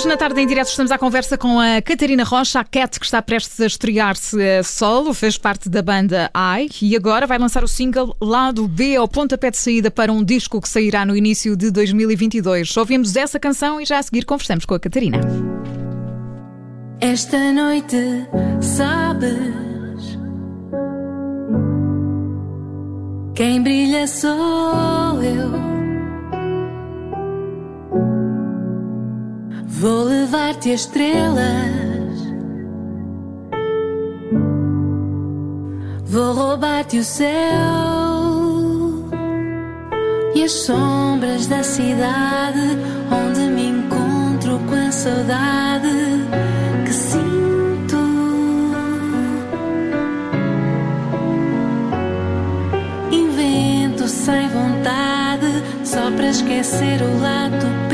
Hoje, na tarde em direto, estamos à conversa com a Catarina Rocha, a Cat, que está prestes a estrear-se a solo, fez parte da banda AI e agora vai lançar o single Lado B ao pontapé de saída para um disco que sairá no início de 2022. Ouvimos essa canção e já a seguir conversamos com a Catarina. Esta noite, sabes, quem brilha sou eu. Vou levar-te as estrelas. Vou roubar-te o céu e as sombras da cidade onde me encontro com a saudade que sinto. Invento sem vontade só para esquecer o lado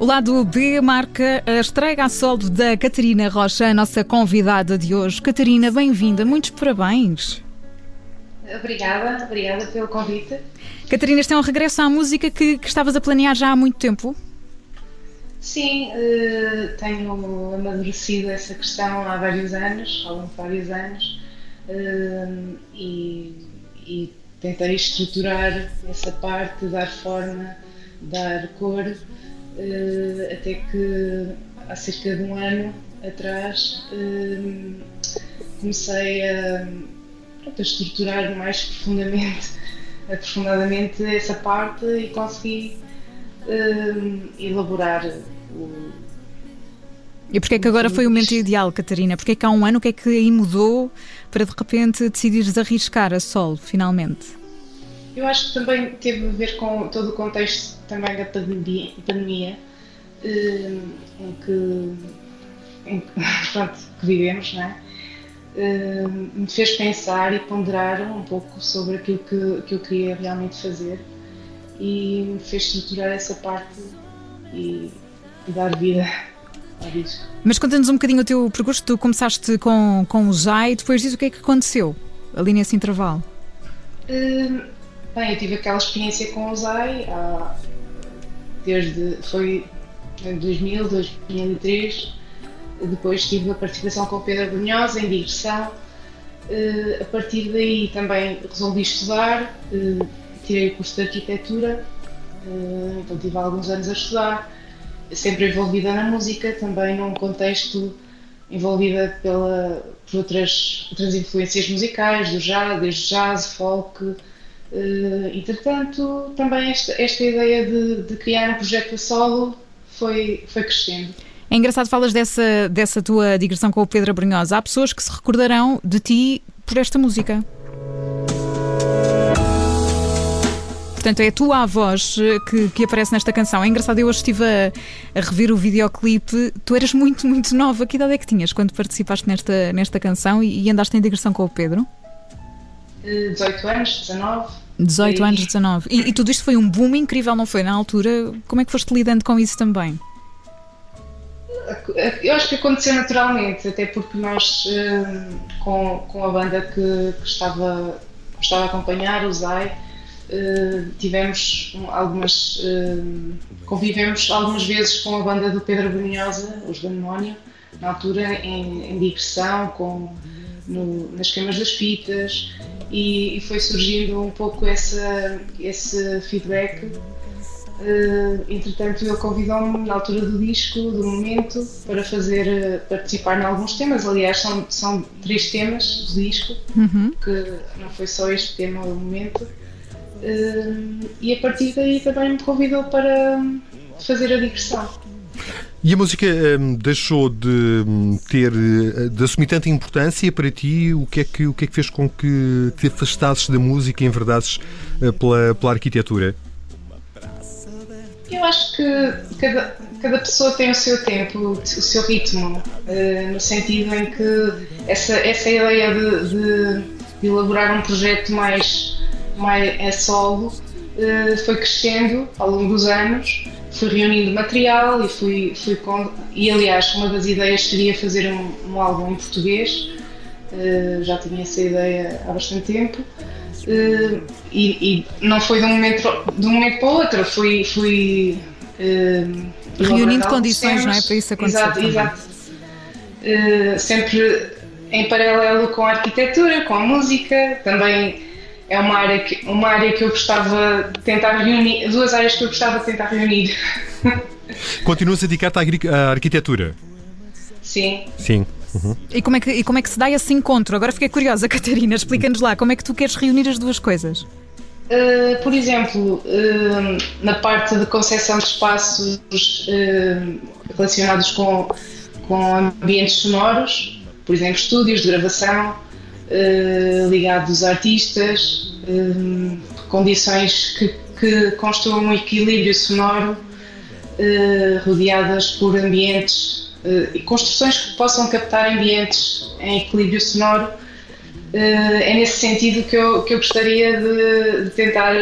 O lado B marca a estreia a solo da Catarina Rocha, a nossa convidada de hoje. Catarina, bem-vinda, muitos parabéns. Obrigada, obrigada pelo convite. Catarina, este é um regresso à música que, que estavas a planear já há muito tempo. Sim, eh, tenho amadurecido essa questão há vários anos, ao longo de vários anos, eh, e, e tentei estruturar essa parte, dar forma, dar cor, eh, até que há cerca de um ano atrás eh, comecei a, pronto, a estruturar mais profundamente, aprofundadamente essa parte e consegui eh, elaborar o, E porquê é que agora foi o momento ideal, Catarina? Porquê é que há um ano o que é que aí mudou para de repente decidires arriscar a solo, finalmente? Eu acho que também teve a ver com todo o contexto também da pandemia, pandemia eh, em, que, em pronto, que vivemos, não é? Eh, me fez pensar e ponderar um pouco sobre aquilo que, que eu queria realmente fazer e me fez estruturar essa parte e, e dar vida ao disco. Mas conta-nos um bocadinho o teu percurso. Tu começaste com, com o Zai, depois diz o que é que aconteceu ali nesse intervalo. Hum, Bem, eu tive aquela experiência com o Zai há, desde foi em 2000, 2003. Depois tive a participação com o Pedro Brunhosa em digressão. Eh, A partir daí também resolvi estudar, eh, tirei o curso de arquitetura, eh, então tive alguns anos a estudar, sempre envolvida na música, também num contexto envolvida pela, por outras, outras influências musicais, do jazz, desde jazz, folk. Eh, entretanto, também esta, esta ideia de, de criar um projeto a solo foi, foi crescendo. É engraçado falas dessa, dessa tua digressão com o Pedro Brunhosa. Há pessoas que se recordarão de ti por esta música. Portanto, é a tua voz eh, que, que aparece nesta canção. É engraçado, eu hoje estive a, a rever o videoclipe. Tu eras muito, muito nova. Que idade é que tinhas quando participaste nesta, nesta canção e, e andaste em digressão com o Pedro? Eh, 18 anos, 19. 18 E- anos, 19. E, e tudo isto foi um boom incrível, não foi? Na altura, como é que foste lidando com isso também? Eu acho que aconteceu naturalmente, até porque nós, eh, com, com a banda que, que estava, que estava a acompanhar, o Zai, eh, tivemos um- algumas. eh, convivemos algumas vezes com a banda do Pedro Brunhosa, os Demónio, na altura em, em digressão, com, no- nas queimas das fitas, e, e foi surgindo um pouco essa, esse feedback Uh, entretanto, ele convidou-me na altura do disco, do momento, para fazer, uh, participar em alguns temas. Aliás, são, são três temas do disco, Uhum. que não foi só este tema, o momento. Uh, e a partir daí também me convidou para hum, fazer a digressão. E a música hum, deixou de hum, ter, eh, de assumir tanta importância para ti? O que é que, o que, é que fez com que te afastasses da música e enverdasses eh, pela, pela arquitetura? Eu acho que cada, cada pessoa tem o seu tempo, o seu ritmo, eh, no sentido em que essa, essa ideia de, de- de elaborar um projeto mais, mais a solo foi crescendo ao longo dos anos fui reunindo material e fui, fui com, e aliás uma das ideias seria fazer um, um álbum em português. Uh, já tinha essa ideia há bastante tempo. Uh, e, e, não foi de um momento de um momento para o outro. Fui, fui uh, reunindo condições não é? para isso acontecer exato, exato. sempre em paralelo com a arquitetura com a música também é uma área que, uma área que eu gostava de tentar reunir, duas áreas que eu gostava de tentar reunir. Continuas a dedicar-te à arquitetura? Sim. Sim. Uhum. E, como é que, e como é que se dá esse encontro? Agora fiquei curiosa, Catarina, explica-nos lá, como é que tu queres reunir as duas coisas? Uh, por exemplo, uh, na parte de concessão de espaços uh, relacionados com, com ambientes sonoros, por exemplo, estúdios de gravação, ligados a artistas, uh, condições que, que construam um equilíbrio sonoro, uh, rodeadas por ambientes e construções que possam captar ambientes em equilíbrio sonoro. é nesse sentido que eu, que eu gostaria de, de tentar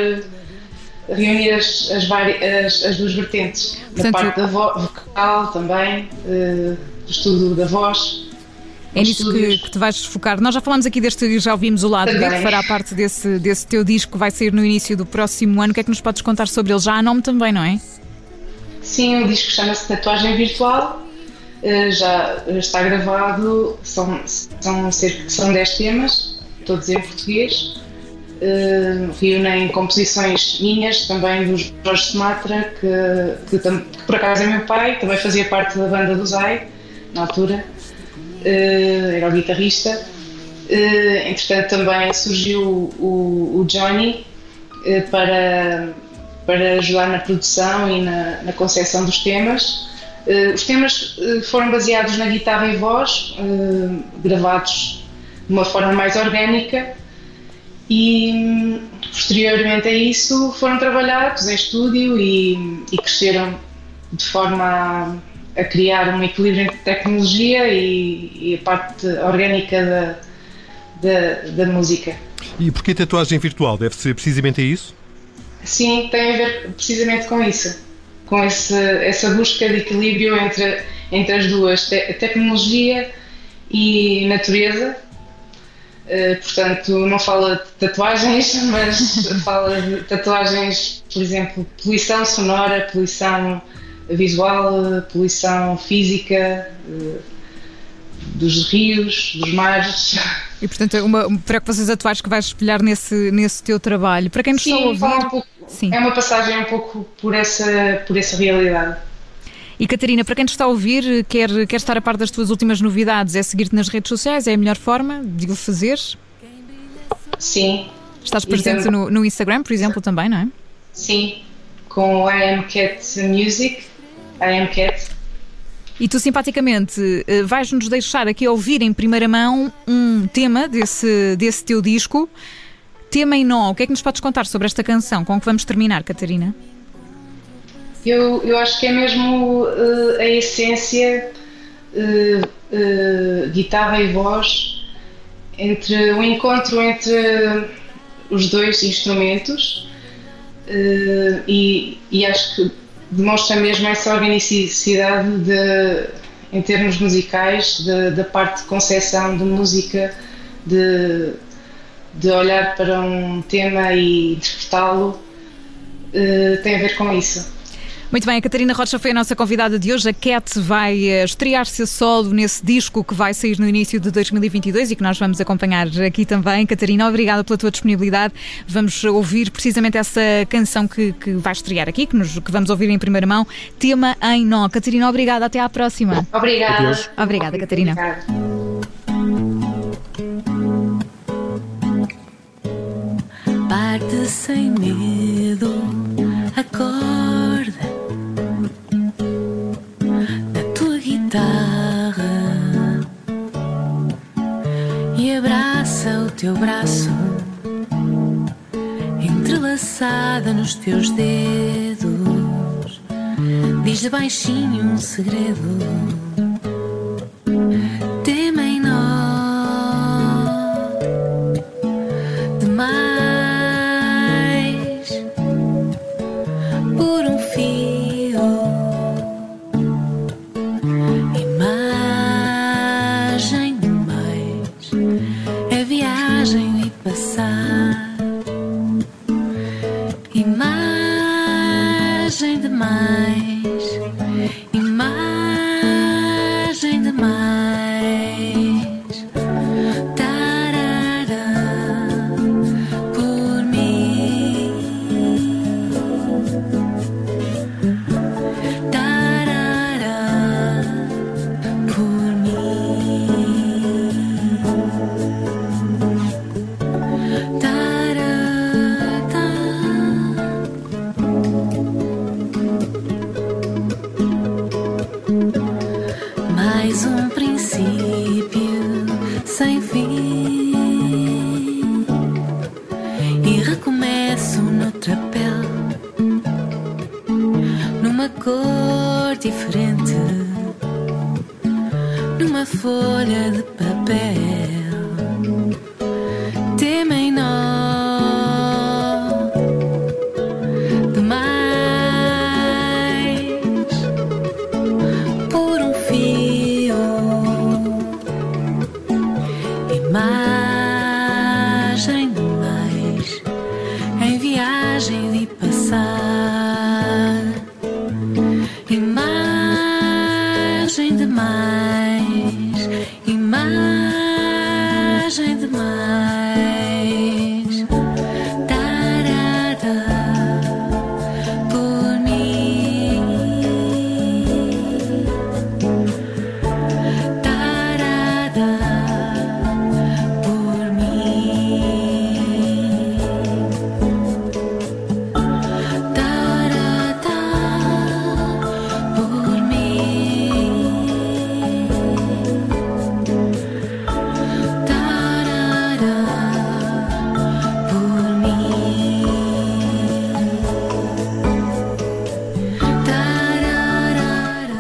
reunir as, as, as, as, duas vertentes. Portanto, na parte da vocal também, do estudo da voz. É nisso que, que, te vais focar. Nós já falámos aqui deste, já ouvimos o lado B, que fará parte desse, desse teu disco que vai sair no início do próximo ano. O que é que nos podes contar sobre ele? Já há nome também, não é? Sim, o disco chama-se Tatuagem Virtual, eh, já está gravado, são, são, cerca, são 10 temas, todos em português. Uh, reúnem composições minhas, também do Jorge Sumatra, que, que, que, por acaso é meu pai, também fazia parte da banda do Zai, na altura. Eh, era o guitarrista. Eh, entretanto, também surgiu o, o Johnny eh, para, para ajudar na produção e na, na concepção dos temas. os temas foram baseados na guitarra e voz, gravados de uma forma mais orgânica e posteriormente a isso foram trabalhados em estúdio e, e cresceram de forma a a criar um equilíbrio entre tecnologia e, e a parte orgânica da, da, da, música. E porquê tatuagem virtual? Deve ser precisamente a isso? Sim, tem a ver precisamente com isso, com esse, essa busca de equilíbrio entre, entre as duas, te, tecnologia e natureza. Uh, portanto, não fala de tatuagens, mas fala de tatuagens, por exemplo, poluição sonora, poluição visual, poluição física eh, dos rios, dos mares. E portanto, é uma preocupações atuais que vais espelhar nesse, nesse teu trabalho. Para quem nos Sim, está a ouvir. Um pouco, Sim. É uma passagem um pouco por essa, por essa realidade. E Catarina, para quem te está a ouvir, quer, quer estar a par das tuas últimas novidades, é seguir-te nas redes sociais? É a melhor forma de o fazer? Sim. Estás presente no, no Instagram, por exemplo, também, não é? Sim, com o I Am Cat Music I am Cat. E tu, simpaticamente, eh, vais-nos deixar aqui ouvir em primeira mão um tema desse, desse teu disco, Tema em Nó. O que é que nos podes contar sobre esta canção? Com que vamos terminar, Catarina? Eu, eu acho que é mesmo uh, a essência uh, uh, guitarra e voz entre o um encontro entre os dois instrumentos e, e acho que demonstra mesmo essa organicidade de, em termos musicais, da parte de concepção de música, de, de olhar para um tema e interpretá-lo, uh, tem a ver com isso. Muito bem, a Catarina Rocha foi a nossa convidada de hoje. A Cat vai eh, estrear-se a solo nesse disco que vai sair no início de 2022 e que nós vamos acompanhar aqui também. Catarina, obrigada pela tua disponibilidade. Vamos ouvir precisamente essa canção que, que vai estrear aqui, que, nos, que vamos ouvir em primeira mão, Tema em Nó. Catarina, obrigada. Até à próxima. Obrigada. Adeus. Obrigada, Catarina. Obrigada. Parte sem medo, guitarra e abraça o teu braço entrelaçada nos teus dedos. Diz baixinho um segredo. mais um princípio sem fim e recomeço noutra pele, numa cor diferente, numa folha de papel. night.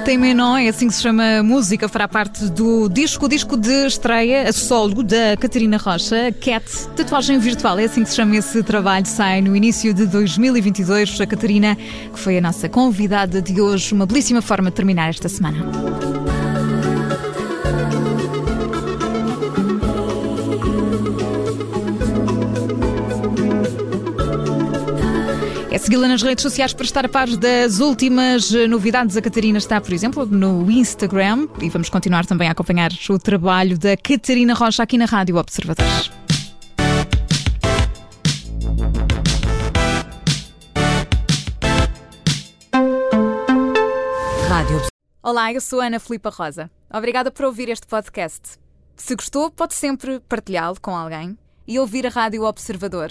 Tem menor, é assim que se chama a música, fará parte do disco, disco de estreia a solo da Catarina Rocha, Cat, tatuagem virtual, é assim que se chama esse trabalho, sai no início de 2022. A Catarina, que foi a nossa convidada de hoje, uma belíssima forma de terminar esta semana. Segui-la nas redes sociais para estar a par das últimas eh, novidades. A Catarina está, por exemplo, no Instagram e vamos continuar também a acompanhar o trabalho da Catarina Rocha aqui na Rádio Observadores. Rádio Olá, eu sou a Ana Filipa Rosa. Obrigada por ouvir este podcast. Se gostou, pode sempre partilhá-lo com alguém e ouvir a Rádio Observador.